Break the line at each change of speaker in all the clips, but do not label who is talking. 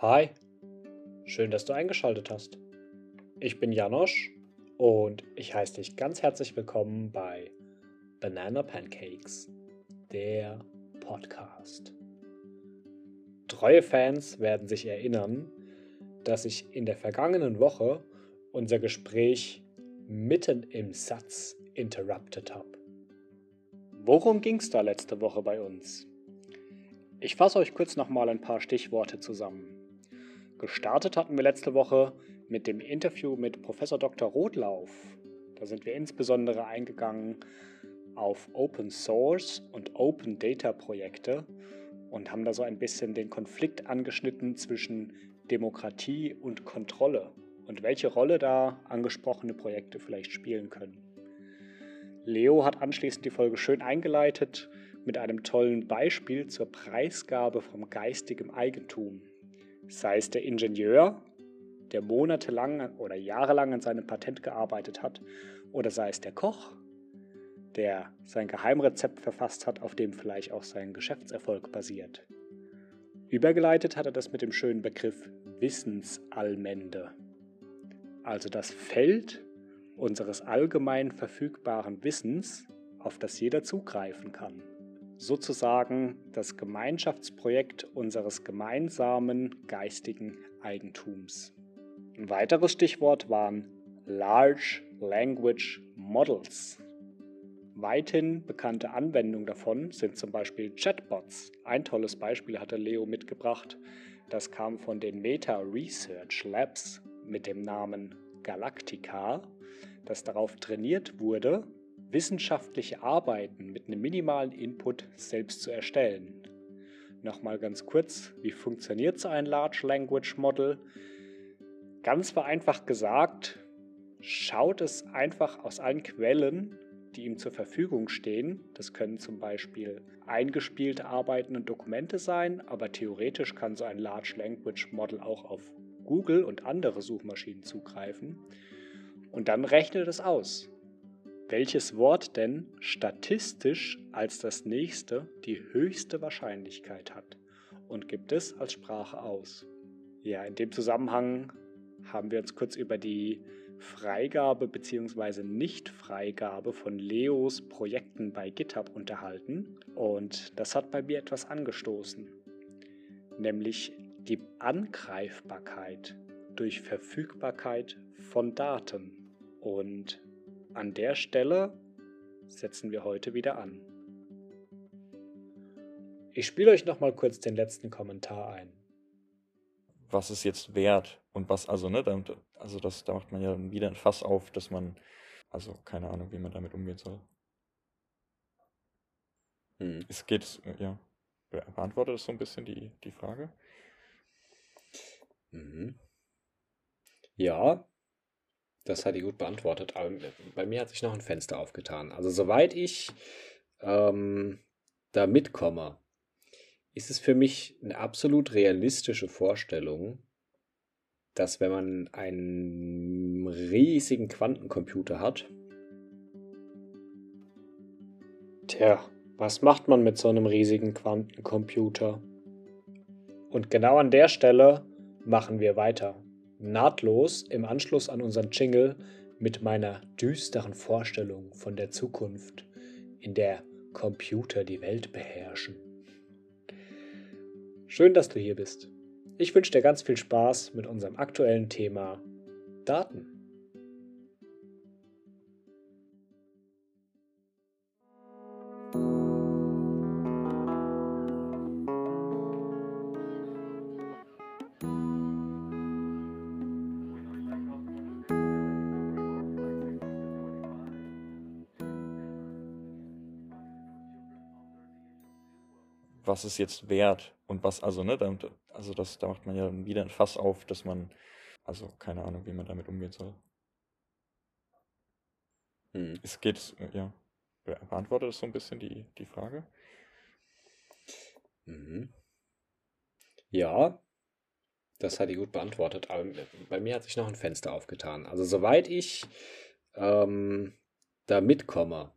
Hi, schön, dass du eingeschaltet hast. Ich bin Janosch und ich heiße dich ganz herzlich willkommen bei Banana Pancakes, der Podcast. Treue Fans werden sich erinnern, dass ich in der vergangenen Woche unser Gespräch mitten im Satz interrupted habe. Worum ging es da letzte Woche bei uns? Ich fasse euch kurz nochmal ein paar Stichworte zusammen. Gestartet hatten wir letzte Woche mit dem Interview mit Professor Dr. Rotlauf. Da sind wir insbesondere eingegangen auf Open Source und Open Data Projekte und haben da so ein bisschen den Konflikt angeschnitten zwischen Demokratie und Kontrolle und welche Rolle da angesprochene Projekte vielleicht spielen können. Leo hat anschließend die Folge schön eingeleitet mit einem tollen Beispiel zur Preisgabe vom geistigen Eigentum. Sei es der Ingenieur, der monatelang oder jahrelang an seinem Patent gearbeitet hat, oder sei es der Koch, der sein Geheimrezept verfasst hat, auf dem vielleicht auch sein Geschäftserfolg basiert. Übergeleitet hat er das mit dem schönen Begriff Wissensallmende, also das Feld unseres allgemein verfügbaren Wissens, auf das jeder zugreifen kann. Sozusagen das Gemeinschaftsprojekt unseres gemeinsamen geistigen Eigentums. Ein weiteres Stichwort waren Large Language Models. Weithin bekannte Anwendungen davon sind zum Beispiel Chatbots. Ein tolles Beispiel hatte Leo mitgebracht. Das kam von den Meta Research Labs mit dem Namen Galactica, das darauf trainiert wurde, wissenschaftliche Arbeiten mit einem minimalen Input selbst zu erstellen. Nochmal ganz kurz, wie funktioniert so ein Large Language Model? Ganz vereinfacht gesagt, schaut es einfach aus allen Quellen, die ihm zur Verfügung stehen. Das können zum Beispiel eingespielte Arbeiten und Dokumente sein, aber theoretisch kann so ein Large Language Model auch auf Google und andere Suchmaschinen zugreifen. Und dann rechnet es aus, welches Wort denn statistisch als das nächste die höchste Wahrscheinlichkeit hat und gibt es als Sprache aus. Ja, in dem Zusammenhang haben wir uns kurz über die Freigabe bzw. Nichtfreigabe von Leos Projekten bei GitHub unterhalten und das hat bei mir etwas angestoßen, nämlich die Angreifbarkeit durch Verfügbarkeit von Daten. Und an der Stelle setzen wir heute wieder an. Ich spiele euch noch mal kurz den letzten Kommentar ein.
Was ist jetzt wert und was, also, ne, da, also das, da macht man ja wieder ein Fass auf, dass man, also keine Ahnung, wie man damit umgehen soll. Hm. Es geht, ja, beantwortet das so ein bisschen die, die Frage?
Mhm. Ja, das hat die gut beantwortet. Aber bei mir hat sich noch ein Fenster aufgetan. Also soweit ich ähm, da mitkomme, ist es für mich eine absolut realistische Vorstellung, dass wenn man einen riesigen Quantencomputer hat,
Tja, was macht man mit so einem riesigen Quantencomputer? Und genau an der Stelle machen wir weiter. Nahtlos im Anschluss an unseren Jingle mit meiner düsteren Vorstellung von der Zukunft, in der Computer die Welt beherrschen. Schön, dass du hier bist. Ich wünsche dir ganz viel Spaß mit unserem aktuellen Thema Daten.
Was ist jetzt wert und was, also, ne, da, also das, da macht man ja wieder ein Fass auf, dass man, also keine Ahnung, wie man damit umgehen soll. Hm. Es geht, ja, beantwortet das so ein bisschen die, die Frage?
Mhm. Ja, das hat die gut beantwortet, aber bei mir hat sich noch ein Fenster aufgetan. Also soweit ich ähm, da mitkomme,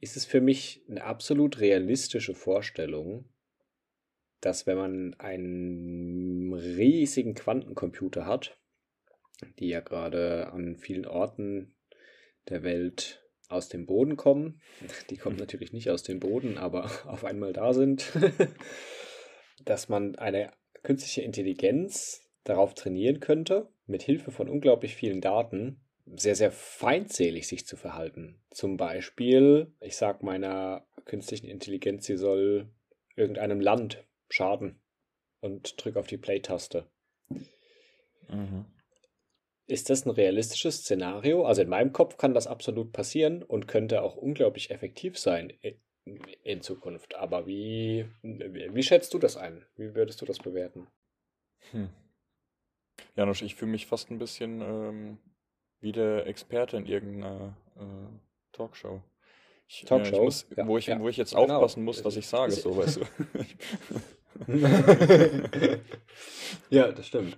ist es für mich eine absolut realistische Vorstellung, dass wenn man einen riesigen Quantencomputer hat, die ja gerade an vielen Orten der Welt aus dem Boden kommen. Die kommen natürlich nicht aus dem Boden, aber auf einmal da sind. Dass man eine künstliche Intelligenz darauf trainieren könnte, mit Hilfe von unglaublich vielen Daten sehr, sehr feindselig sich zu verhalten. Zum Beispiel, ich sage meiner künstlichen Intelligenz, sie soll irgendeinem Land schaden und drücke auf die Play-Taste. Mhm. Ist das ein realistisches Szenario? Also in meinem Kopf kann das absolut passieren und könnte auch unglaublich effektiv sein in Zukunft. Aber wie, wie schätzt du das ein? Wie würdest du das bewerten? Hm.
Janusz, ich fühle mich fast ein bisschen ähm, wie der Experte in irgendeiner äh, Talkshow. Ich, Talkshow? Äh, ich muss, ja, wo, ich, ja. wo ich jetzt genau. aufpassen muss, was ich sage, so weißt du.
ja, das stimmt.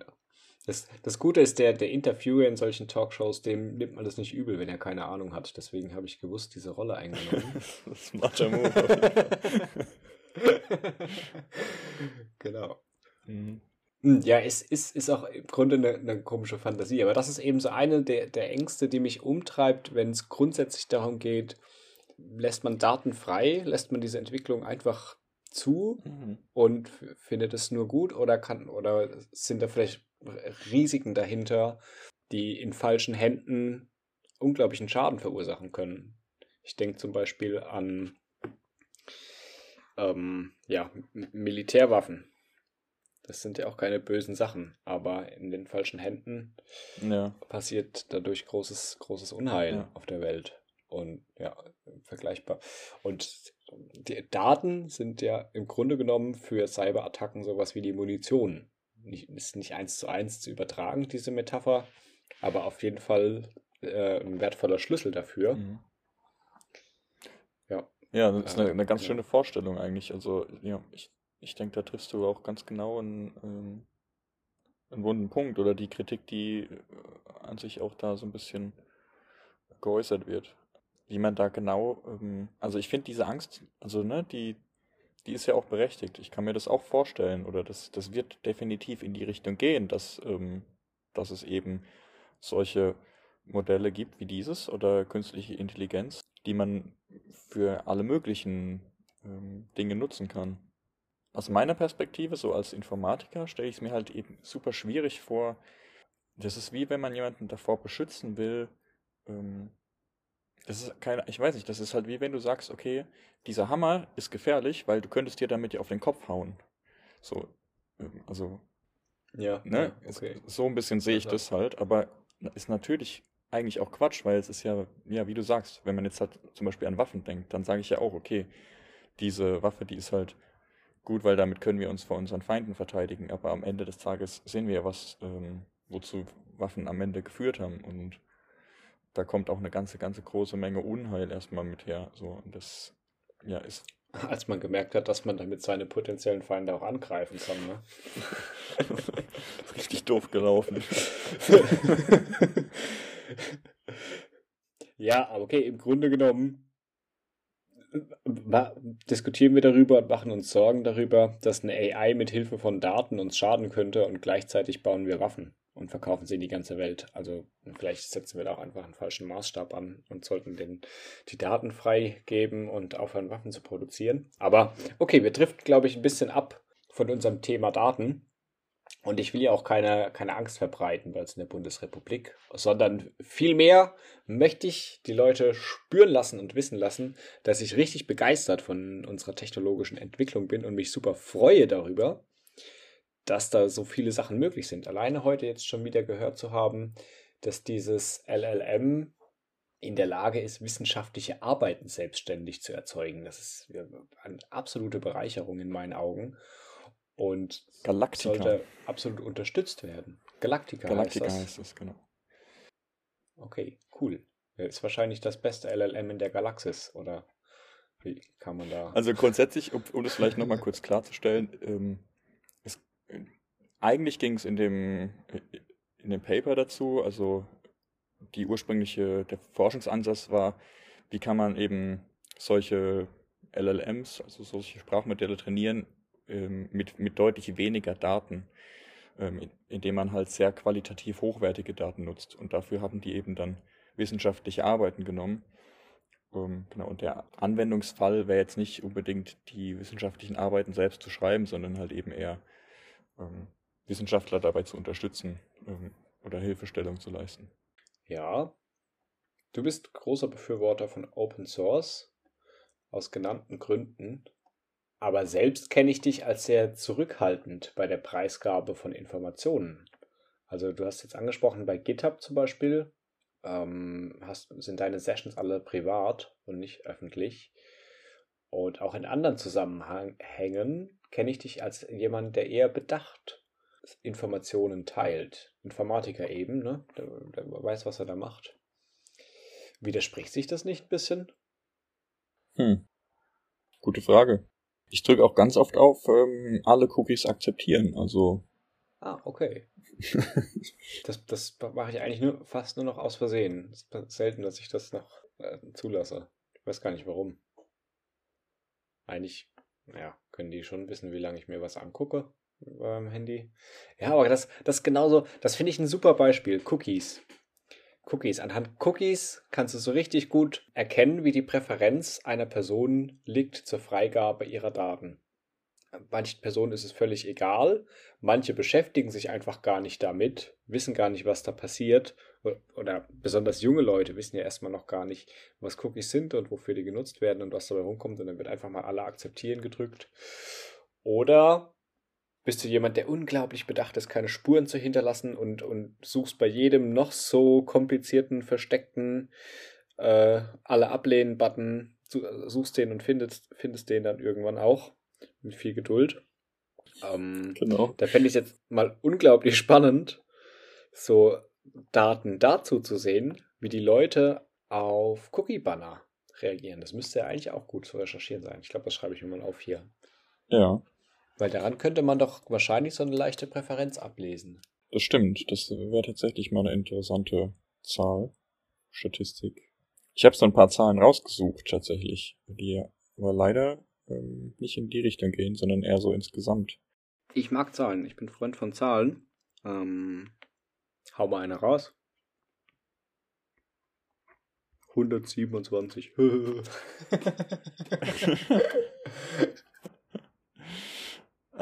Das, das Gute ist, der, der Interviewer in solchen Talkshows, dem nimmt man das nicht übel, wenn er keine Ahnung hat. Deswegen habe ich gewusst, diese Rolle eingenommen. das macht er Move. genau. Mhm. Hm, ja, es ist, ist auch im Grunde eine, eine, komische Fantasie, aber das ist eben so eine der, der Ängste, die mich umtreibt, wenn es grundsätzlich darum geht, lässt man Daten frei, lässt man diese Entwicklung einfach zu mhm. und findet es nur gut oder kann oder sind da vielleicht Risiken dahinter, die in falschen Händen unglaublichen Schaden verursachen können. Ich denke zum Beispiel an ähm, ja, Militärwaffen das sind ja auch keine bösen Sachen, aber in den falschen Händen ja. passiert dadurch großes, großes Unheil ja. auf der Welt. Und ja, vergleichbar. Und die Daten sind ja im Grunde genommen für Cyberattacken sowas wie die Munition. Nicht, ist nicht eins zu eins zu übertragen, diese Metapher, aber auf jeden Fall äh, ein wertvoller Schlüssel dafür. Mhm.
Ja. Ja, das ist eine, eine ganz ja. schöne Vorstellung eigentlich. Also, ja, ich ich denke, da triffst du auch ganz genau einen, einen wunden Punkt oder die Kritik, die äh, an sich auch da so ein bisschen geäußert wird. Wie man da genau, ähm, also ich finde diese Angst, also ne, die, die ist ja auch berechtigt. Ich kann mir das auch vorstellen oder das, das wird definitiv in die Richtung gehen, dass, ähm, dass es eben solche Modelle gibt wie dieses oder künstliche Intelligenz, die man für alle möglichen ähm, Dinge nutzen kann aus meiner Perspektive, so als Informatiker, stelle ich es mir halt eben super schwierig vor. Das ist wie wenn man jemanden davor beschützen will. Ähm, das ist keine, ich weiß nicht, das ist halt wie wenn du sagst, okay, dieser Hammer ist gefährlich, weil du könntest dir damit ja auf den Kopf hauen. So, ähm, also, ja, ne, okay. so ein bisschen sehe ich also. das halt, aber ist natürlich eigentlich auch Quatsch, weil es ist ja, ja, wie du sagst, wenn man jetzt halt zum Beispiel an Waffen denkt, dann sage ich ja auch, okay, diese Waffe, die ist halt gut, weil damit können wir uns vor unseren Feinden verteidigen. Aber am Ende des Tages sehen wir ja, was, ähm, wozu Waffen am Ende geführt haben. Und da kommt auch eine ganze, ganze große Menge Unheil erstmal mit her. So, und das ja, ist.
Als man gemerkt hat, dass man damit seine potenziellen Feinde auch angreifen kann, ne?
Richtig doof gelaufen.
ja, aber okay, im Grunde genommen diskutieren wir darüber und machen uns Sorgen darüber, dass eine AI mit Hilfe von Daten uns schaden könnte und gleichzeitig bauen wir Waffen und verkaufen sie in die ganze Welt. Also vielleicht setzen wir da auch einfach einen falschen Maßstab an und sollten den, die Daten freigeben und aufhören, Waffen zu produzieren. Aber okay, wir driften, glaube ich, ein bisschen ab von unserem Thema Daten. Und ich will ja auch keine, keine Angst verbreiten, weil es in der Bundesrepublik, sondern vielmehr möchte ich die Leute spüren lassen und wissen lassen, dass ich richtig begeistert von unserer technologischen Entwicklung bin und mich super freue darüber, dass da so viele Sachen möglich sind. Alleine heute jetzt schon wieder gehört zu haben, dass dieses LLM in der Lage ist, wissenschaftliche Arbeiten selbstständig zu erzeugen. Das ist eine absolute Bereicherung in meinen Augen und Galactica. sollte absolut unterstützt werden. Galactica, Galactica heißt, das. heißt es, genau. Okay, cool. Ist wahrscheinlich das beste LLM in der Galaxis, oder wie kann man da.
Also grundsätzlich, um, um das vielleicht nochmal kurz klarzustellen, ähm, es, eigentlich ging es in dem, in dem Paper dazu, also die ursprüngliche, der Forschungsansatz war, wie kann man eben solche LLMs, also solche Sprachmodelle trainieren, ähm, mit, mit deutlich weniger Daten. ähm, indem man halt sehr qualitativ hochwertige Daten nutzt. Und dafür haben die eben dann wissenschaftliche Arbeiten genommen. Ähm, genau, und der Anwendungsfall wäre jetzt nicht unbedingt die wissenschaftlichen Arbeiten selbst zu schreiben, sondern halt eben eher ähm, Wissenschaftler dabei zu unterstützen ähm, oder Hilfestellung zu leisten.
Ja, du bist großer Befürworter von Open Source aus genannten Gründen. Aber selbst kenne ich dich als sehr zurückhaltend bei der Preisgabe von Informationen. Also du hast jetzt angesprochen, bei GitHub zum Beispiel ähm, hast, sind deine Sessions alle privat und nicht öffentlich. Und auch in anderen Zusammenhängen kenne ich dich als jemand, der eher bedacht Informationen teilt. Informatiker eben, ne? Der, der weiß, was er da macht. Widerspricht sich das nicht ein bisschen?
Hm. Gute Frage. Ich drücke auch ganz oft auf ähm, alle Cookies akzeptieren. Also.
Ah, okay. das, das mache ich eigentlich nur fast nur noch aus Versehen. Es ist selten, dass ich das noch äh, zulasse. Ich weiß gar nicht warum. Eigentlich, ja, können die schon wissen, wie lange ich mir was angucke beim Handy. Ja, aber das, das genauso, das finde ich ein super Beispiel. Cookies. Cookies. Anhand Cookies kannst du so richtig gut erkennen, wie die Präferenz einer Person liegt zur Freigabe ihrer Daten. Manchen Personen ist es völlig egal. Manche beschäftigen sich einfach gar nicht damit, wissen gar nicht, was da passiert. Oder besonders junge Leute wissen ja erstmal noch gar nicht, was Cookies sind und wofür die genutzt werden und was dabei rumkommt. Und dann wird einfach mal alle akzeptieren gedrückt. Oder bist du jemand, der unglaublich bedacht ist, keine Spuren zu hinterlassen und, und suchst bei jedem noch so komplizierten, versteckten äh, alle ablehnen-Button, suchst den und findest, findest den dann irgendwann auch mit viel Geduld. Ähm, genau. Da fände ich jetzt mal unglaublich spannend, so Daten dazu zu sehen, wie die Leute auf Cookie-Banner reagieren. Das müsste ja eigentlich auch gut zu recherchieren sein. Ich glaube, das schreibe ich mir mal auf hier.
Ja.
Weil daran könnte man doch wahrscheinlich so eine leichte Präferenz ablesen.
Das stimmt. Das wäre tatsächlich mal eine interessante Zahl, Statistik. Ich habe so ein paar Zahlen rausgesucht tatsächlich, die aber leider ähm, nicht in die Richtung gehen, sondern eher so insgesamt.
Ich mag Zahlen. Ich bin Freund von Zahlen. Ähm, hau mal eine raus. 127.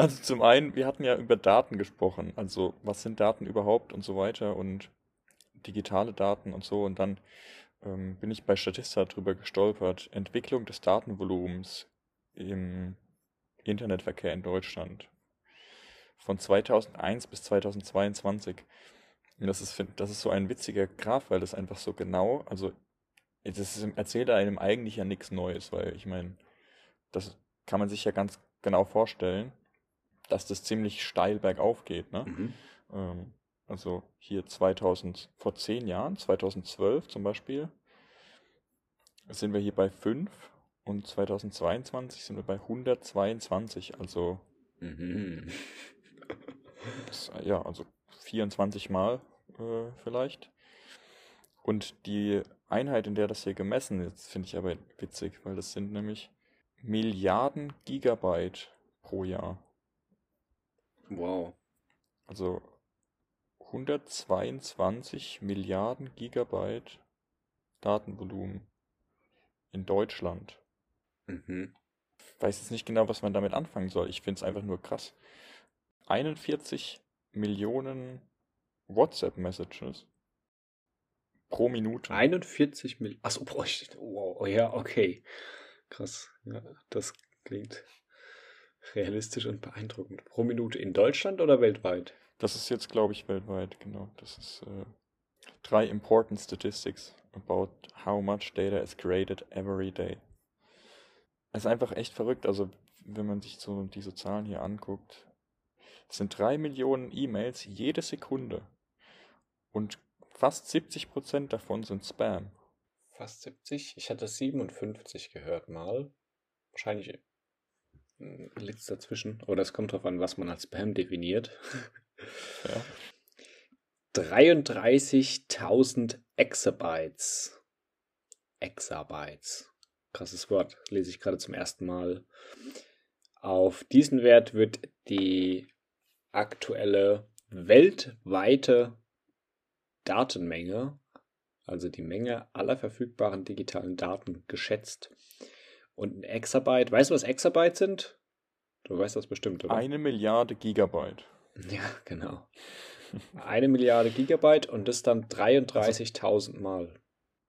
Also zum einen, wir hatten ja über Daten gesprochen, also was sind Daten überhaupt und so weiter und digitale Daten und so und dann ähm, bin ich bei Statista drüber gestolpert. Entwicklung des Datenvolumens im Internetverkehr in Deutschland von 2001 bis 2022. Und das ist, das ist so ein witziger Graph, weil das einfach so genau, also das erzählt einem eigentlich ja nichts Neues, weil ich meine, das kann man sich ja ganz genau vorstellen dass das ziemlich steil bergauf geht. Ne? Mhm. Ähm, also hier 2000, vor zehn Jahren, 2012 zum Beispiel, sind wir hier bei 5 und 2022 sind wir bei 122, also mhm. das, ja, also 24 Mal äh, vielleicht. Und die Einheit, in der das hier gemessen ist, finde ich aber witzig, weil das sind nämlich Milliarden Gigabyte pro Jahr.
Wow.
Also 122 Milliarden Gigabyte Datenvolumen in Deutschland. Mhm. Ich weiß jetzt nicht genau, was man damit anfangen soll. Ich finde es einfach nur krass. 41 Millionen WhatsApp-Messages pro Minute.
41 Millionen. Achso, wow, oh ja, okay. Krass. Ja, das klingt realistisch und beeindruckend. Pro Minute in Deutschland oder weltweit?
Das ist jetzt, glaube ich, weltweit, genau. Das ist äh, drei important statistics about how much data is created every day. Es ist einfach echt verrückt. Also, wenn man sich so diese Zahlen hier anguckt, es sind drei Millionen E-Mails jede Sekunde. Und fast 70 Prozent davon sind Spam.
Fast 70? Ich hatte 57 gehört mal. Wahrscheinlich liegt es dazwischen. Oder es kommt darauf an, was man als Spam definiert. Ja. 33.000 Exabytes. Exabytes. Krasses Wort, lese ich gerade zum ersten Mal. Auf diesen Wert wird die aktuelle weltweite Datenmenge, also die Menge aller verfügbaren digitalen Daten geschätzt. Und ein Exabyte, weißt du, was Exabyte sind? Du weißt das bestimmt, oder?
Eine Milliarde Gigabyte.
Ja, genau. Eine Milliarde Gigabyte und das dann 33.000 Mal.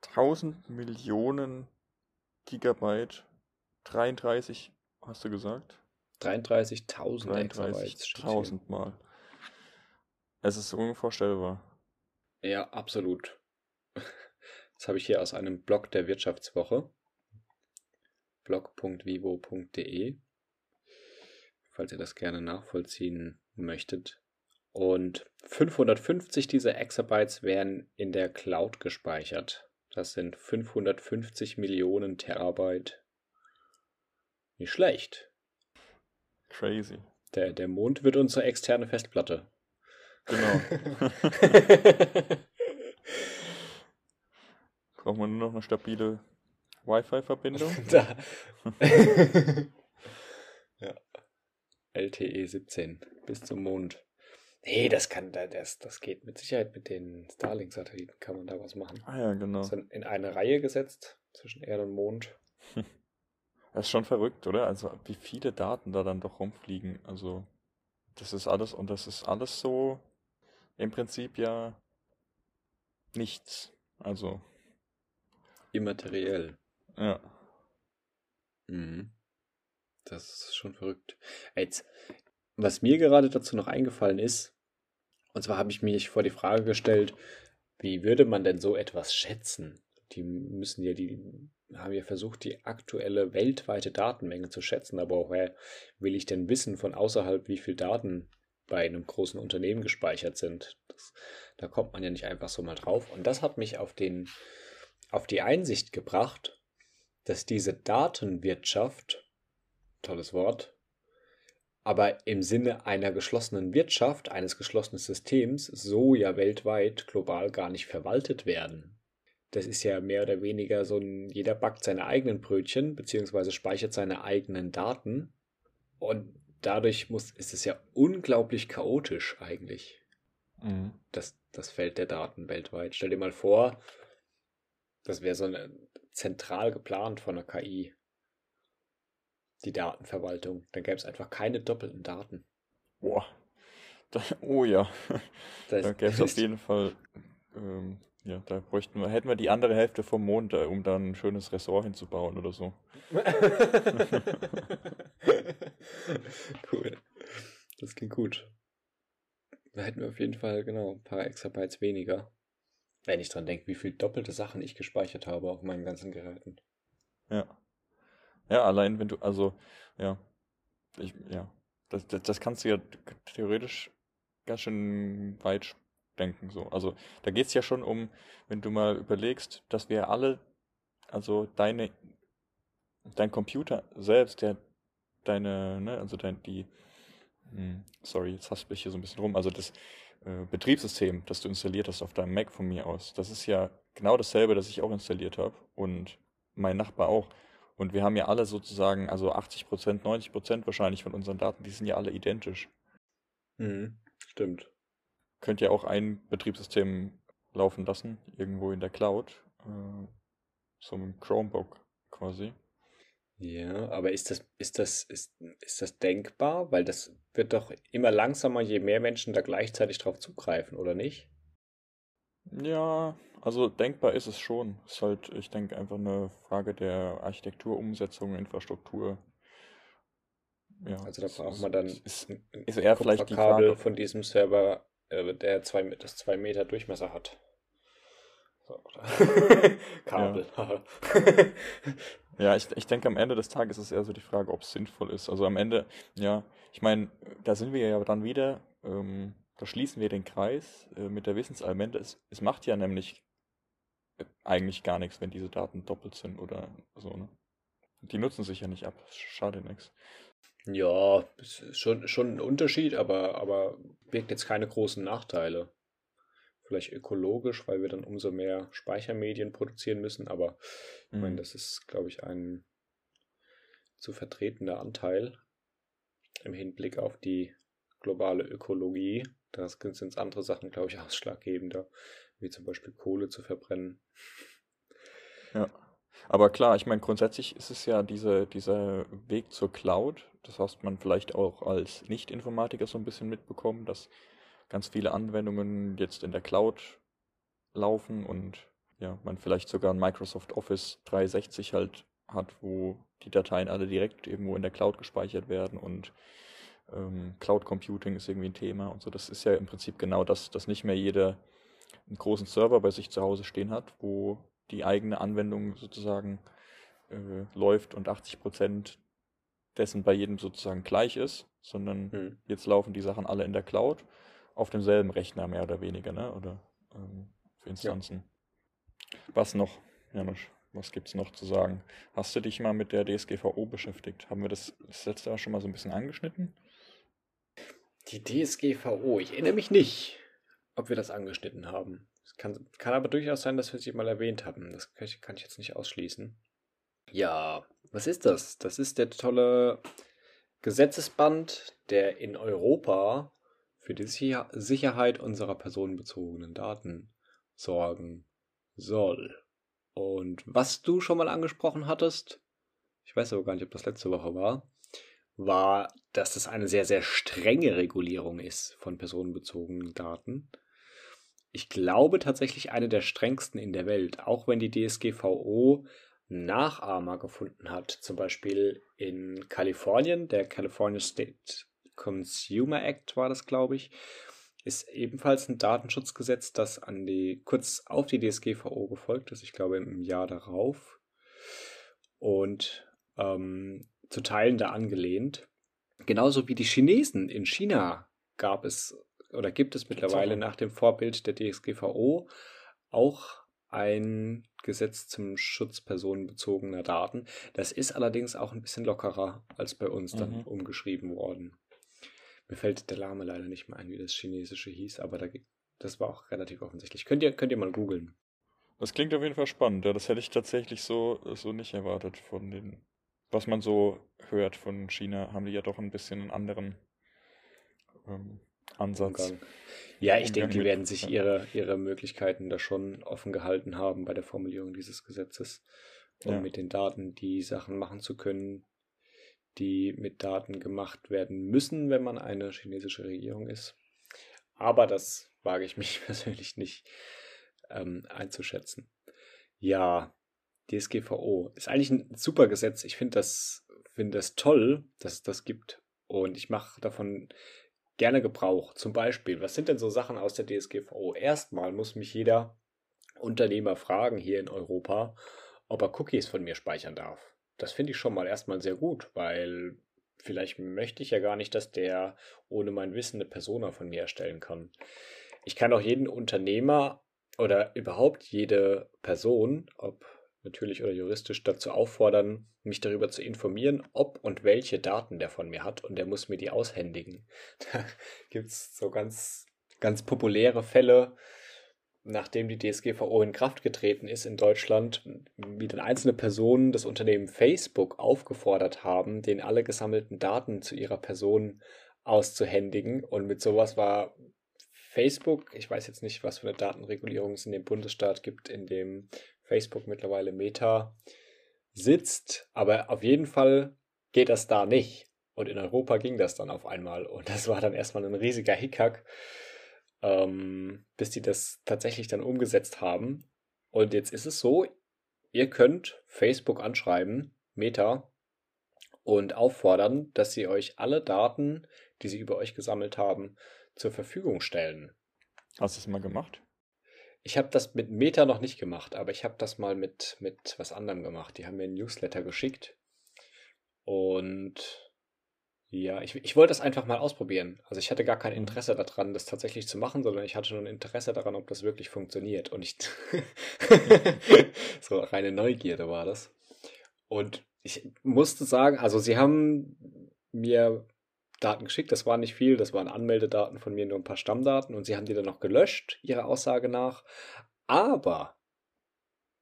1000 Millionen Gigabyte. 33, hast du gesagt?
33.000 Exabytes. steht hier.
33.000 Mal. Es ist unvorstellbar.
Ja, absolut. Das habe ich hier aus einem Blog der Wirtschaftswoche. blog.vivo.de. Falls ihr das gerne nachvollziehen möchtet. Und 550 dieser Exabytes werden in der Cloud gespeichert. Das sind 550 Millionen Terabyte. Nicht schlecht.
Crazy.
Der, der Mond wird unsere externe Festplatte.
Genau. Braucht man nur noch eine stabile Wi-Fi-Verbindung?
da. ja. LTE 17 bis zum Mond. Nee, das kann, da- das, das geht mit Sicherheit mit den Starlink-Satelliten, kann man da was machen.
Ah ja, genau.
So in eine Reihe gesetzt zwischen Erde und Mond.
Das ist schon verrückt, oder? Also, wie viele Daten da dann doch rumfliegen. Also, das ist alles, und das ist alles so im Prinzip ja nichts. Also,
Immateriell.
Ja.
Mhm. Das ist schon verrückt. Jetzt, was mir gerade dazu noch eingefallen ist, und zwar habe ich mich vor die Frage gestellt, wie würde man denn so etwas schätzen? Die müssen ja die, haben ja versucht, die aktuelle weltweite Datenmenge zu schätzen, aber woher will ich denn wissen von außerhalb, wie viel Daten bei einem großen Unternehmen gespeichert sind? Das, da kommt man ja nicht einfach so mal drauf. Und das hat mich auf den, auf die Einsicht gebracht, dass diese Datenwirtschaft, tolles Wort, aber im Sinne einer geschlossenen Wirtschaft, eines geschlossenen Systems, so ja weltweit global gar nicht verwaltet werden. Das ist ja mehr oder weniger so ein, jeder backt seine eigenen Brötchen, beziehungsweise speichert seine eigenen Daten. Und dadurch muss, ist es ja unglaublich chaotisch eigentlich
Mhm.
das, das Feld der Daten weltweit. Stell dir mal vor, das wäre so eine, zentral geplant von der KI, die Datenverwaltung. Dann gäbe es einfach keine doppelten Daten.
Boah. Da, oh ja.
Das
Da gäbe es auf jeden Fall, ähm, ja, da bräuchten wir, hätten wir die andere Hälfte vom Mond, äh, um dann ein schönes Ressort hinzubauen oder so.
cool. Das klingt gut. Da hätten wir auf jeden Fall, genau, ein paar Exabytes weniger. Wenn ich dran denke, wie viel doppelte Sachen ich gespeichert habe auf meinen ganzen Geräten.
Ja. Ja, allein wenn du, also, ja, ich, ja, das, das, das kannst du ja theoretisch ganz schön weit denken, so. Also, da geht es ja schon um, wenn du mal überlegst, dass wir alle, also deine, dein Computer selbst, der, deine, ne, also dein, die, hm, sorry, jetzt hast du mich hier so ein bisschen rum, also das äh, Betriebssystem, das du installiert hast auf deinem Mac von mir aus, das ist ja genau dasselbe, das ich auch installiert habe und mein Nachbar auch. Und wir haben ja alle sozusagen, also 80%, 90% wahrscheinlich von unseren Daten, die sind ja alle identisch.
Mhm. Stimmt.
Könnt ihr auch ein Betriebssystem laufen lassen, irgendwo in der Cloud, äh, so mit Chromebook quasi.
Ja, aber ist das, ist das, ist, ist das denkbar? Weil das wird doch immer langsamer, je mehr Menschen da gleichzeitig drauf zugreifen, oder nicht?
Ja, also denkbar ist es schon. Ist halt, ich denke, einfach eine Frage der Architektur, Umsetzung, Infrastruktur. Ja,
Also da braucht man dann
ist, ist eher vielleicht die Frage,
von diesem Server, äh, der zwei, das zwei Meter Durchmesser hat. So? Kabel.
Ja, ich, ich denke, am Ende des Tages ist es eher so die Frage, ob es sinnvoll ist. Also am Ende, ja, ich meine, da sind wir ja dann wieder, ähm, da schließen wir den Kreis äh, mit der Wissensallmende. Es, es macht ja nämlich äh, eigentlich gar nichts, wenn diese Daten doppelt sind oder so, ne? Die nutzen sich ja nicht ab. Schade nichts.
Ja, schon, schon ein Unterschied, aber, aber birgt jetzt keine großen Nachteile. Vielleicht ökologisch, weil wir dann umso mehr Speichermedien produzieren müssen, aber ich meine,
Mhm.
das ist, glaube ich, ein zu vertretender Anteil im Hinblick auf die globale Ökologie. Da sind andere Sachen, glaube ich, ausschlaggebender, wie zum Beispiel Kohle zu verbrennen.
Ja. Aber klar, ich meine, grundsätzlich ist es ja diese, dieser Weg zur Cloud, das hast man vielleicht auch als Nicht-Informatiker so ein bisschen mitbekommen, dass ganz viele Anwendungen jetzt in der Cloud laufen und ja, man vielleicht sogar ein Microsoft Office 360 halt hat, wo die Dateien alle direkt irgendwo in der Cloud gespeichert werden und ähm, Cloud Computing ist irgendwie ein Thema und so. Das ist ja im Prinzip genau das, dass nicht mehr jeder einen großen Server bei sich zu Hause stehen hat, wo die eigene Anwendung sozusagen äh, läuft und 80 Prozent dessen bei jedem sozusagen gleich ist, sondern hm. jetzt laufen die Sachen alle in der Cloud auf demselben Rechner mehr oder weniger, ne? Oder ähm, für Instanzen. Ja. Was noch, Janusz? Was gibt es noch zu sagen? Hast du dich mal mit der DSGVO beschäftigt? Haben wir das, das letzte Jahr schon mal so ein bisschen angeschnitten?
Die DSGVO, ich erinnere mich nicht, ob wir das angeschnitten haben. Es kann, kann aber durchaus sein, dass wir sie mal erwähnt haben. Das kann ich, kann ich jetzt nicht ausschließen. Ja, was ist das? Das ist der tolle Gesetzesband, der in Europa für die Sicherheit unserer personenbezogenen Daten sorgen soll. Und was du schon mal angesprochen hattest, ich weiß aber gar nicht, ob das letzte Woche war, war, dass es eine sehr, sehr strenge Regulierung ist von personenbezogenen Daten. Ich glaube tatsächlich eine der strengsten in der Welt, auch wenn die DSGVO Nachahmer gefunden hat. Zum Beispiel in Kalifornien, der California State Consumer Act war das, glaube ich, ist ebenfalls ein Datenschutzgesetz, das an die, kurz auf die DSGVO gefolgt ist, ich glaube im Jahr darauf. Und ähm, zu Teilen da angelehnt. Genauso wie die Chinesen. In China gab es oder gibt es mittlerweile nach dem Vorbild der DSGVO auch ein Gesetz zum Schutz personenbezogener Daten. Das ist allerdings auch ein bisschen lockerer als bei uns dann mhm. umgeschrieben worden. Mir fällt der Name leider nicht mehr ein, wie das chinesische hieß, aber da, das war auch relativ offensichtlich. Könnt ihr, könnt ihr mal googeln.
Das klingt auf jeden Fall spannend. Ja, das hätte ich tatsächlich so, so nicht erwartet von den, was man so hört von China, haben die ja doch ein bisschen einen anderen ähm, Ansatz.
Umgang. Ja, ich Umgang denke, die werden sich ihre, ihre Möglichkeiten da schon offen gehalten haben bei der Formulierung dieses Gesetzes, um ja. mit den Daten die Sachen machen zu können, die mit Daten gemacht werden müssen, wenn man eine chinesische Regierung ist. Aber das wage ich mich persönlich nicht ähm, einzuschätzen. Ja, DSGVO ist eigentlich ein super Gesetz. Ich finde das, find das toll, dass es das gibt. Und ich mache davon gerne Gebrauch. Zum Beispiel, was sind denn so Sachen aus der DSGVO? Erstmal muss mich jeder Unternehmer fragen hier in Europa, ob er Cookies von mir speichern darf das finde ich schon mal erstmal sehr gut, weil vielleicht möchte ich ja gar nicht, dass der ohne mein Wissen eine Persona von mir erstellen kann. Ich kann auch jeden Unternehmer oder überhaupt jede Person, ob natürlich oder juristisch, dazu auffordern, mich darüber zu informieren, ob und welche Daten der von mir hat und der muss mir die aushändigen. Da gibt es so ganz, ganz populäre Fälle, nachdem die DSGVO in Kraft getreten ist in Deutschland, wie dann einzelne Personen das Unternehmen Facebook aufgefordert haben, den alle gesammelten Daten zu ihrer Person auszuhändigen. Und mit sowas war Facebook, ich weiß jetzt nicht, was für eine Datenregulierung es in dem Bundesstaat gibt, in dem Facebook mittlerweile Meta sitzt, aber auf jeden Fall geht das da nicht. Und in Europa ging das dann auf einmal. Und das war dann erstmal ein riesiger Hickhack ähm, bis die das tatsächlich dann umgesetzt haben. Und jetzt ist es so, ihr könnt Facebook anschreiben, Meta, und auffordern, dass sie euch alle Daten, die sie über euch gesammelt haben, zur Verfügung stellen.
Hast du es mal gemacht?
Ich habe das mit Meta noch nicht gemacht, aber ich habe das mal mit, mit was anderem gemacht. Die haben mir ein Newsletter geschickt. Und ja, ich, ich wollte das einfach mal ausprobieren. Also ich hatte gar kein Interesse daran, das tatsächlich zu machen, sondern ich hatte nur ein Interesse daran, ob das wirklich funktioniert. Und ich so reine Neugierde war das. Und ich musste sagen, also sie haben mir Daten geschickt, das war nicht viel, das waren Anmeldedaten von mir, nur ein paar Stammdaten und sie haben die dann noch gelöscht, ihrer Aussage nach. Aber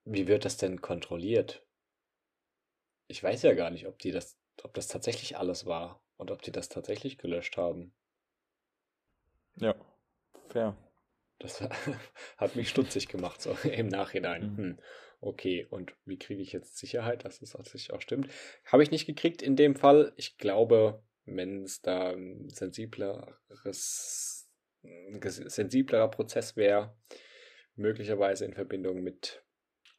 wie wird das denn kontrolliert? Ich weiß ja gar nicht, ob die das, ob das tatsächlich alles war und ob die das tatsächlich gelöscht haben.
Ja, fair.
Das hat mich stutzig gemacht, so im Nachhinein.
Mhm.
Hm, okay, und wie kriege ich jetzt Sicherheit, dass es tatsächlich auch stimmt? Habe ich nicht gekriegt in dem Fall. Ich glaube, wenn es da ein sensibleres, ein sensiblerer Prozess wäre, möglicherweise in Verbindung mit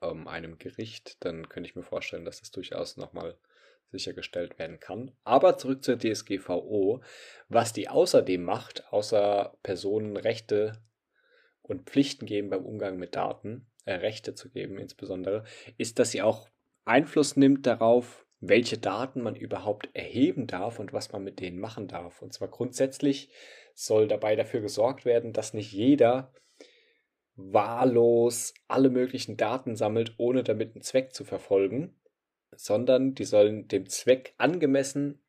ähm, einem Gericht, dann könnte ich mir vorstellen, dass das durchaus nochmal sichergestellt werden kann. Aber zurück zur DSGVO. Was die außerdem macht, außer Personenrechte und Pflichten geben beim Umgang mit Daten, äh, Rechte zu geben insbesondere, ist, dass sie auch Einfluss nimmt darauf, welche Daten man überhaupt erheben darf und was man mit denen machen darf. Und zwar grundsätzlich soll dabei dafür gesorgt werden, dass nicht jeder wahllos alle möglichen Daten sammelt, ohne damit einen Zweck zu verfolgen, sondern die sollen dem Zweck angemessen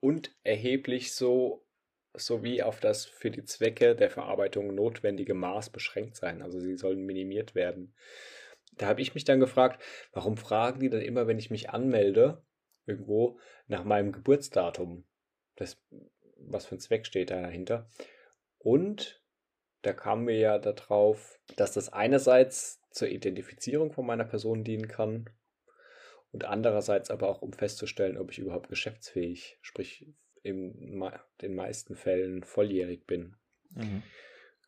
und erheblich so sowie auf das für die Zwecke der Verarbeitung notwendige Maß beschränkt sein. Also sie sollen minimiert werden. Da habe ich mich dann gefragt, warum fragen die dann immer, wenn ich mich anmelde, irgendwo nach meinem Geburtsdatum? Das, was für ein Zweck steht da dahinter? Und da kamen wir ja darauf, dass das einerseits zur Identifizierung von meiner Person dienen kann und andererseits aber auch, um festzustellen, ob ich überhaupt geschäftsfähig, sprich in den meisten Fällen volljährig bin.
Mhm.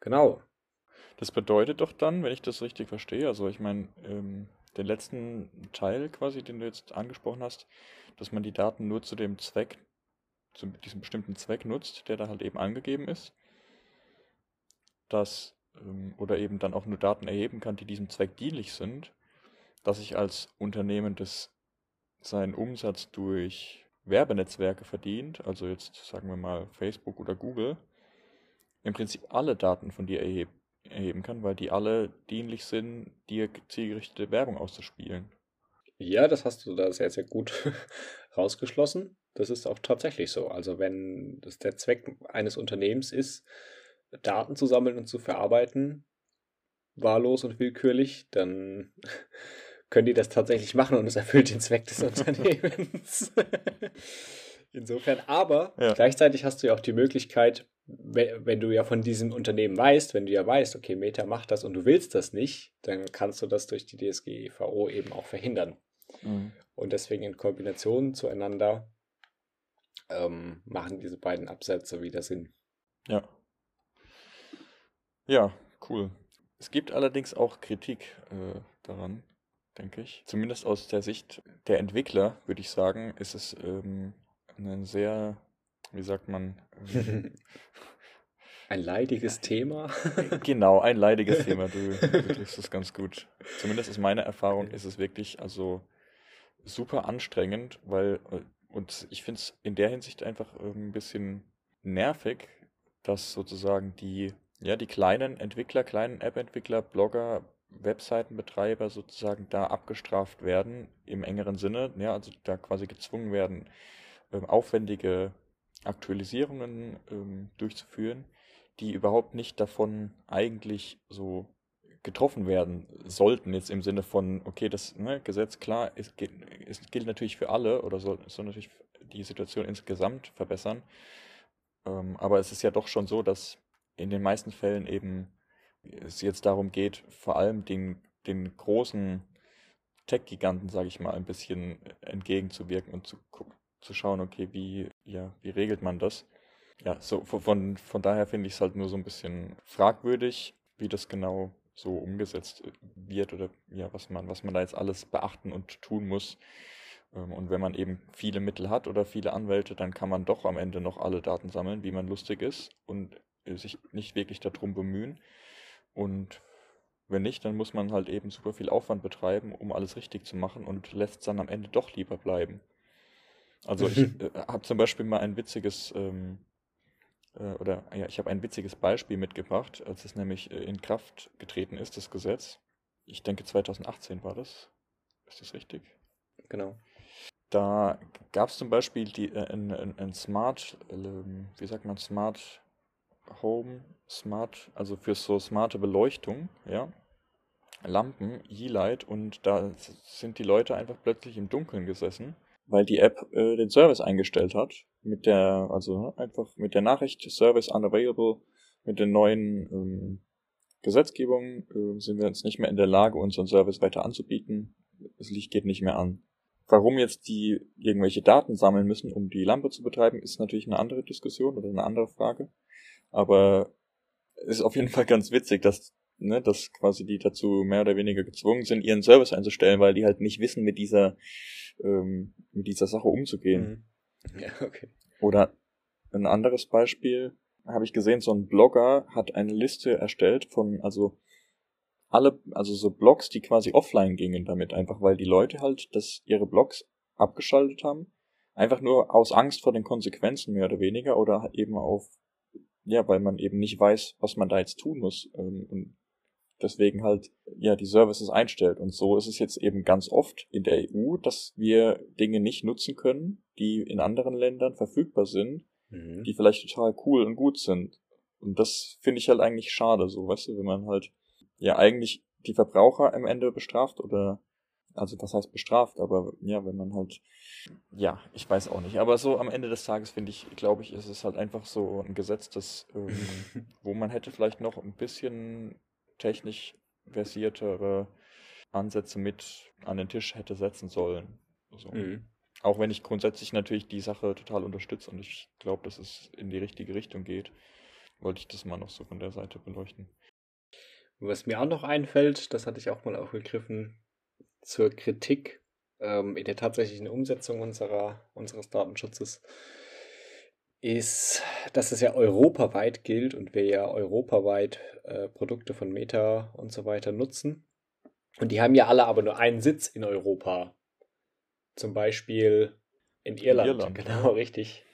Genau.
Das bedeutet doch dann, wenn ich das richtig verstehe, also ich meine, ähm, den letzten Teil quasi, den du jetzt angesprochen hast, dass man die Daten nur zu dem Zweck, zu diesem bestimmten Zweck nutzt, der da halt eben angegeben ist, dass, ähm, oder eben dann auch nur Daten erheben kann, die diesem Zweck dienlich sind, dass ich als Unternehmen das seinen Umsatz durch Werbenetzwerke verdient, also jetzt sagen wir mal Facebook oder Google, im Prinzip alle Daten von dir erheb erheben kann, weil die alle dienlich sind, dir zielgerichtete Werbung auszuspielen.
Ja, das hast du da sehr, sehr gut rausgeschlossen. Das ist auch tatsächlich so. Also wenn das der Zweck eines Unternehmens ist, Daten zu sammeln und zu verarbeiten, wahllos und willkürlich, dann können die das tatsächlich machen und es erfüllt den Zweck des Unternehmens. Insofern, aber ja. gleichzeitig hast du ja auch die Möglichkeit, wenn du ja von diesem Unternehmen weißt, wenn du ja weißt, okay, Meta macht das und du willst das nicht, dann kannst du das durch die DSGVO eben auch verhindern. Mhm. Und deswegen in Kombination zueinander ähm, machen diese beiden Absätze wieder Sinn.
Ja. Ja, cool. Es gibt allerdings auch Kritik äh, daran, denke ich. Zumindest aus der Sicht der Entwickler, würde ich sagen, ist es ähm, ein sehr, wie sagt man, ähm,
ein leidiges Thema.
genau, ein leidiges Thema. Du, du triffst es ganz gut. Zumindest aus meiner Erfahrung ist es wirklich also super anstrengend, weil äh, und ich finde es in der Hinsicht einfach ein bisschen nervig, dass sozusagen die ja die kleinen Entwickler, kleinen App-Entwickler, Blogger, Webseitenbetreiber sozusagen da abgestraft werden im engeren Sinne, ja, also da quasi gezwungen werden, ähm, aufwendige Aktualisierungen ähm, durchzuführen, die überhaupt nicht davon eigentlich so getroffen werden sollten, jetzt im Sinne von, okay, das ne, Gesetz, klar, es, es, gilt natürlich für alle oder soll, soll natürlich die Situation insgesamt verbessern, ähm, aber es ist ja doch schon so, dass in den meisten Fällen eben es jetzt darum geht, vor allem den, den großen Tech-Giganten, sage ich mal, ein bisschen entgegenzuwirken und zu, zu schauen, okay, wie, ja, wie regelt man das? Ja, so von, von daher finde ich es halt nur so ein bisschen fragwürdig, wie das genau so umgesetzt wird oder ja, was man, was man da jetzt alles beachten und tun muss. Ähm, und wenn man eben viele Mittel hat oder viele Anwälte, dann kann man doch am Ende noch alle Daten sammeln, wie man lustig ist und sich nicht wirklich darum bemühen. Und wenn nicht, dann muss man halt eben super viel Aufwand betreiben, um alles richtig zu machen und lässt es dann am Ende doch lieber bleiben. Also ich äh, habe zum Beispiel mal ein witziges, ähm, äh, oder ja, ich habe ein witziges Beispiel mitgebracht, als es nämlich äh, in Kraft getreten ist, das Gesetz. Ich denke 2018 war das. Ist das richtig?
Genau.
Da gab es zum Beispiel die, äh, ein, ein, ein Smart, ähm, wie sagt man, Smart Home Smart, also für so smarte Beleuchtung, ja, Lampen, E-Light und da sind die Leute einfach plötzlich im Dunkeln gesessen, weil die App äh, den Service eingestellt hat mit der, also einfach mit der Nachricht Service unavailable mit den neuen ähm, Gesetzgebungen äh, sind wir jetzt nicht mehr in der Lage, unseren Service weiter anzubieten. Das Licht geht nicht mehr an. Warum jetzt die irgendwelche Daten sammeln müssen, um die Lampe zu betreiben, ist natürlich eine andere Diskussion oder eine andere Frage. Aber es ist auf jeden Fall ganz witzig, dass, ne, dass quasi die dazu mehr oder weniger gezwungen sind, ihren Service einzustellen, weil die halt nicht wissen, mit dieser, ähm, mit dieser Sache umzugehen.
Mhm. Ja, okay.
Oder ein anderes Beispiel habe ich gesehen, so ein Blogger hat eine Liste erstellt von, also alle, also so Blogs, die quasi offline gingen damit, einfach weil die Leute halt das, ihre Blogs abgeschaltet haben. Einfach nur aus Angst vor den Konsequenzen mehr oder weniger oder eben auf, ja, weil man eben nicht weiß, was man da jetzt tun muss ähm, und deswegen halt, ja, die Services einstellt. Und so ist es jetzt eben ganz oft in der EU, dass wir Dinge nicht nutzen können, die in anderen Ländern verfügbar sind, mhm. die vielleicht total cool und gut sind. Und das finde ich halt eigentlich schade, so, weißt du, wenn man halt ja eigentlich die Verbraucher am Ende bestraft oder also was heißt bestraft, aber ja, wenn man halt, ja, ich weiß auch nicht. Aber so am Ende des Tages finde ich, glaube ich, ist es halt einfach so ein Gesetz, das, ähm, wo man hätte vielleicht noch ein bisschen technisch versiertere Ansätze mit an den Tisch hätte setzen sollen. So. Mhm. Auch wenn ich grundsätzlich natürlich die Sache total unterstütze und ich glaube, dass es in die richtige Richtung geht, wollte ich das mal noch so von der Seite beleuchten.
Was mir auch noch einfällt, das hatte ich auch mal aufgegriffen, zur Kritik ähm, in der tatsächlichen Umsetzung unserer, unseres Datenschutzes, ist, dass es ja europaweit gilt und wir ja europaweit äh, Produkte von Meta und so weiter nutzen. Und die haben ja alle aber nur einen Sitz in Europa. Zum Beispiel in Irland. Irland genau, richtig.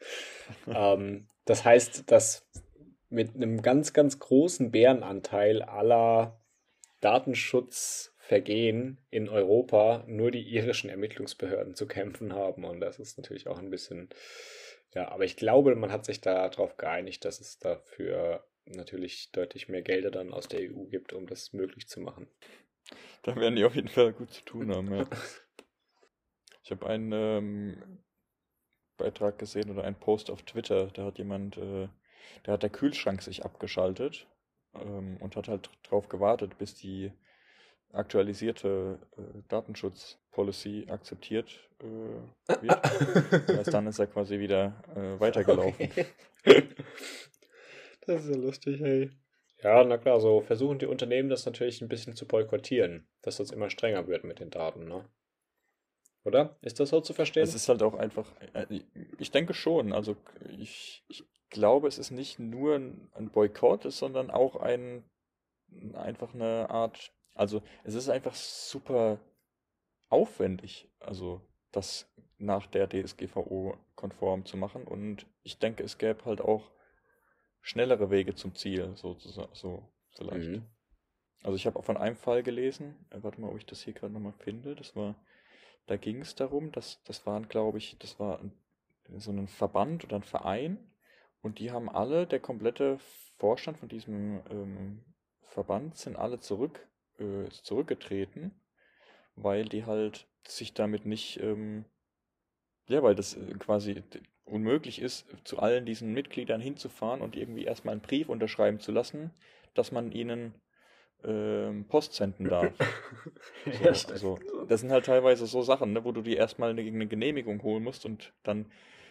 ähm, das heißt, dass mit einem ganz, ganz großen Bärenanteil aller Datenschutzvergehen in Europa nur die irischen Ermittlungsbehörden zu kämpfen haben. Und das ist natürlich auch ein bisschen, ja, aber ich glaube, man hat sich darauf geeinigt, dass es dafür natürlich deutlich mehr Gelder dann aus der EU gibt, um das möglich zu machen.
Da werden die auf jeden Fall gut zu tun haben, ja. Ich habe einen ähm, Beitrag gesehen oder einen Post auf Twitter, da hat jemand äh, da hat der Kühlschrank sich abgeschaltet ähm, und hat halt drauf gewartet, bis die aktualisierte äh, Datenschutzpolicy akzeptiert äh, wird. Erst dann ist er quasi wieder äh, weitergelaufen. Okay.
das ist ja lustig, hey. Ja, na klar, so versuchen die Unternehmen das natürlich ein bisschen zu boykottieren, dass das immer strenger wird mit den Daten, ne? Oder? Ist das so zu verstehen?
Es ist halt auch einfach, äh, ich denke schon, also ich, ich glaube, es ist nicht nur ein Boykott, sondern auch ein einfach eine Art, also es ist einfach super aufwendig, also das nach der DSGVO konform zu machen und ich denke, es gäbe halt auch schnellere Wege zum Ziel, so, so vielleicht. Mhm. Also ich habe auch von einem Fall gelesen, äh, warte mal, ob ich das hier gerade nochmal finde, das war, da ging es darum, dass das waren, glaube ich, das war ein, so ein Verband oder ein Verein, und die haben alle, der komplette Vorstand von diesem ähm, Verband sind alle zurück, äh, zurückgetreten, weil die halt sich damit nicht, ähm, ja, weil das äh, quasi unmöglich ist, zu allen diesen Mitgliedern hinzufahren und irgendwie erstmal einen Brief unterschreiben zu lassen, dass man ihnen ähm, Post senden darf. So, also, das sind halt teilweise so Sachen, ne, wo du dir erstmal eine, eine Genehmigung holen musst und dann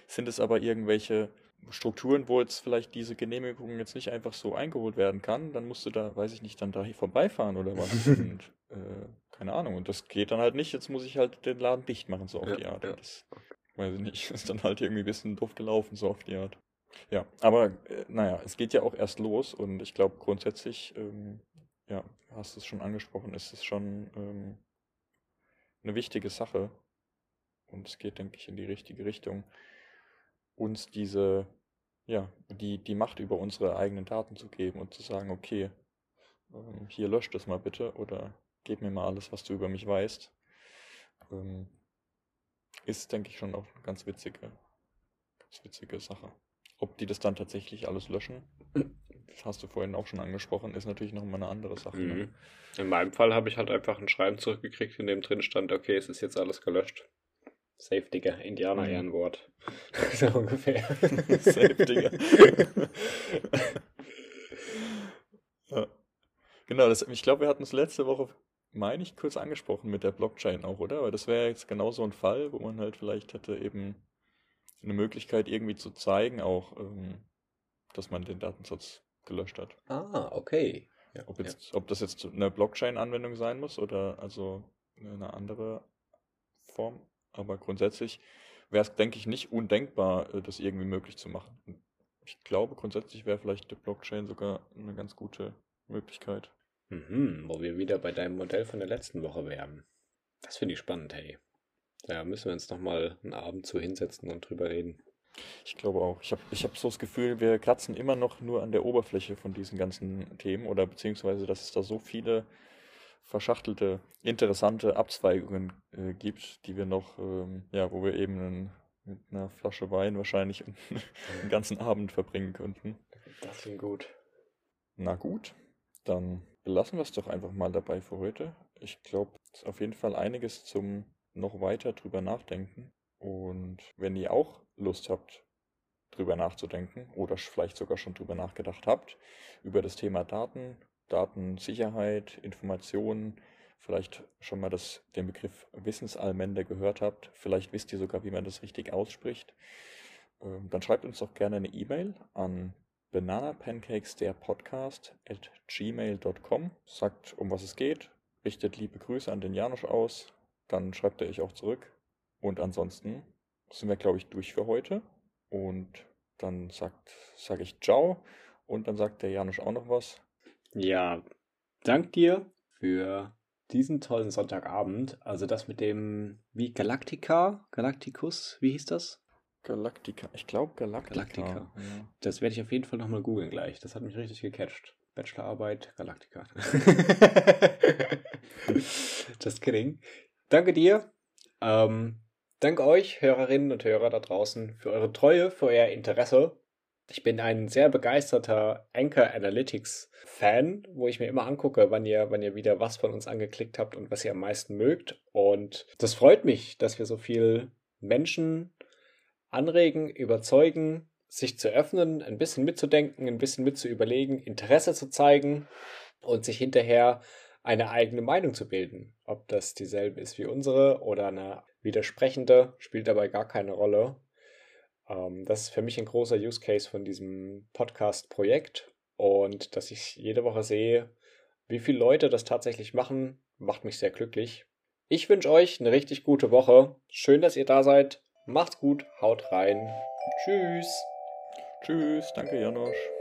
sind es aber irgendwelche Strukturen, wo jetzt vielleicht diese Genehmigung jetzt nicht einfach so eingeholt werden kann, dann musst du da, weiß ich nicht, dann da hier vorbeifahren oder was. und, äh, keine Ahnung. Und das geht dann halt nicht. Jetzt muss ich halt den Laden dicht machen, so auf ja, die Art. Ja. Das, weiß ich nicht, ist dann halt irgendwie ein bisschen doof gelaufen, so auf die Art. Ja, aber äh, naja, es geht ja auch erst los und ich glaube grundsätzlich, ähm, ja, hast du es schon angesprochen, ist es schon ähm, eine wichtige Sache. Und es geht, denke ich, in die richtige Richtung uns diese, ja, die, die Macht über unsere eigenen Daten zu geben und zu sagen, okay, ähm, hier löscht das mal bitte oder gib mir mal alles, was du über mich weißt, ähm, ist, denke ich, schon auch eine ganz witzige, ganz witzige Sache. Ob die das dann tatsächlich alles löschen, das hast du vorhin auch schon angesprochen, ist natürlich noch mal eine andere Sache. Ne? Mhm.
In meinem Fall habe ich halt einfach ein Schreiben zurückgekriegt, in dem drin stand, okay, es ist jetzt alles gelöscht. Safe, Digga. Indianer-Ehrenwort. Mhm. so ungefähr. Safe, Digga.
Ja. Genau, das, ich glaube, wir hatten es letzte Woche, meine ich, kurz angesprochen mit der Blockchain auch, oder? Aber das wäre jetzt genau so ein Fall, wo man halt vielleicht hätte eben eine Möglichkeit irgendwie zu zeigen, auch, ähm, dass man den Datensatz gelöscht hat.
Ah, okay.
Ja, ob, jetzt, ja. ob das jetzt eine Blockchain-Anwendung sein muss oder also eine andere Form. Aber grundsätzlich wäre es, denke ich, nicht undenkbar, äh, das irgendwie möglich zu machen. Ich glaube, grundsätzlich wäre vielleicht die Blockchain sogar eine ganz gute Möglichkeit.
Mhm, wo wir wieder bei deinem Modell von der letzten Woche wären. Das finde ich spannend, hey. Da müssen wir uns nochmal einen Abend zu hinsetzen und drüber reden.
Ich glaube auch. Ich habe ich hab so das Gefühl, wir kratzen immer noch nur an der Oberfläche von diesen ganzen Themen oder beziehungsweise, dass es da so viele verschachtelte, interessante Abzweigungen äh, gibt, die wir noch, ähm, ja, wo wir eben einen, mit einer Flasche Wein wahrscheinlich einen ganzen Abend verbringen könnten.
Das klingt gut.
Na gut, dann belassen wir es doch einfach mal dabei für heute. Ich glaube, es ist auf jeden Fall einiges zum noch weiter drüber nachdenken. Und wenn ihr auch Lust habt, drüber nachzudenken oder vielleicht sogar schon drüber nachgedacht habt, über das Thema Daten, Datensicherheit, Informationen, vielleicht schon mal das, den Begriff Wissensallmende gehört habt, vielleicht wisst ihr sogar, wie man das richtig ausspricht, ähm, dann schreibt uns doch gerne eine E-Mail an bananapancakes der Podcast at gmail.com, sagt, um was es geht, richtet liebe Grüße an den Janusz aus, dann schreibt er euch auch zurück und ansonsten sind wir, glaube ich, durch für heute. Und dann sagt, sage ich Ciao. Und dann sagt der Janusz auch noch was.
Ja, dank dir für diesen tollen Sonntagabend. Also das mit dem, wie Galactica, Galacticus, wie hieß das?
Galactica, ich glaube Galactica.
Galactica. Ja. Das werde ich auf jeden Fall nochmal googeln gleich. Das hat mich richtig gecatcht. Bachelorarbeit, Galactica. das Kidding. Danke dir. Ähm, Danke euch, Hörerinnen und Hörer da draußen, für eure Treue, für euer Interesse. Ich bin ein sehr begeisterter Anchor Analytics Fan, wo ich mir immer angucke, wann ihr, wann ihr wieder was von uns angeklickt habt und was ihr am meisten mögt. Und das freut mich, dass wir so viel Menschen anregen, überzeugen, sich zu öffnen, ein bisschen mitzudenken, ein bisschen mitzuüberlegen, Interesse zu zeigen und sich hinterher eine eigene Meinung zu bilden. Ob das dieselbe ist wie unsere oder eine widersprechende, spielt dabei gar keine Rolle. Ähm, das ist für mich ein großer Use Case von diesem Podcast-Projekt. Und dass ich jede Woche sehe, wie viele Leute das tatsächlich machen, macht mich sehr glücklich. Ich wünsche euch eine richtig gute Woche. Schön, dass ihr da seid. Macht's gut, haut rein. Tschüss.
Tschüss, danke Janosch.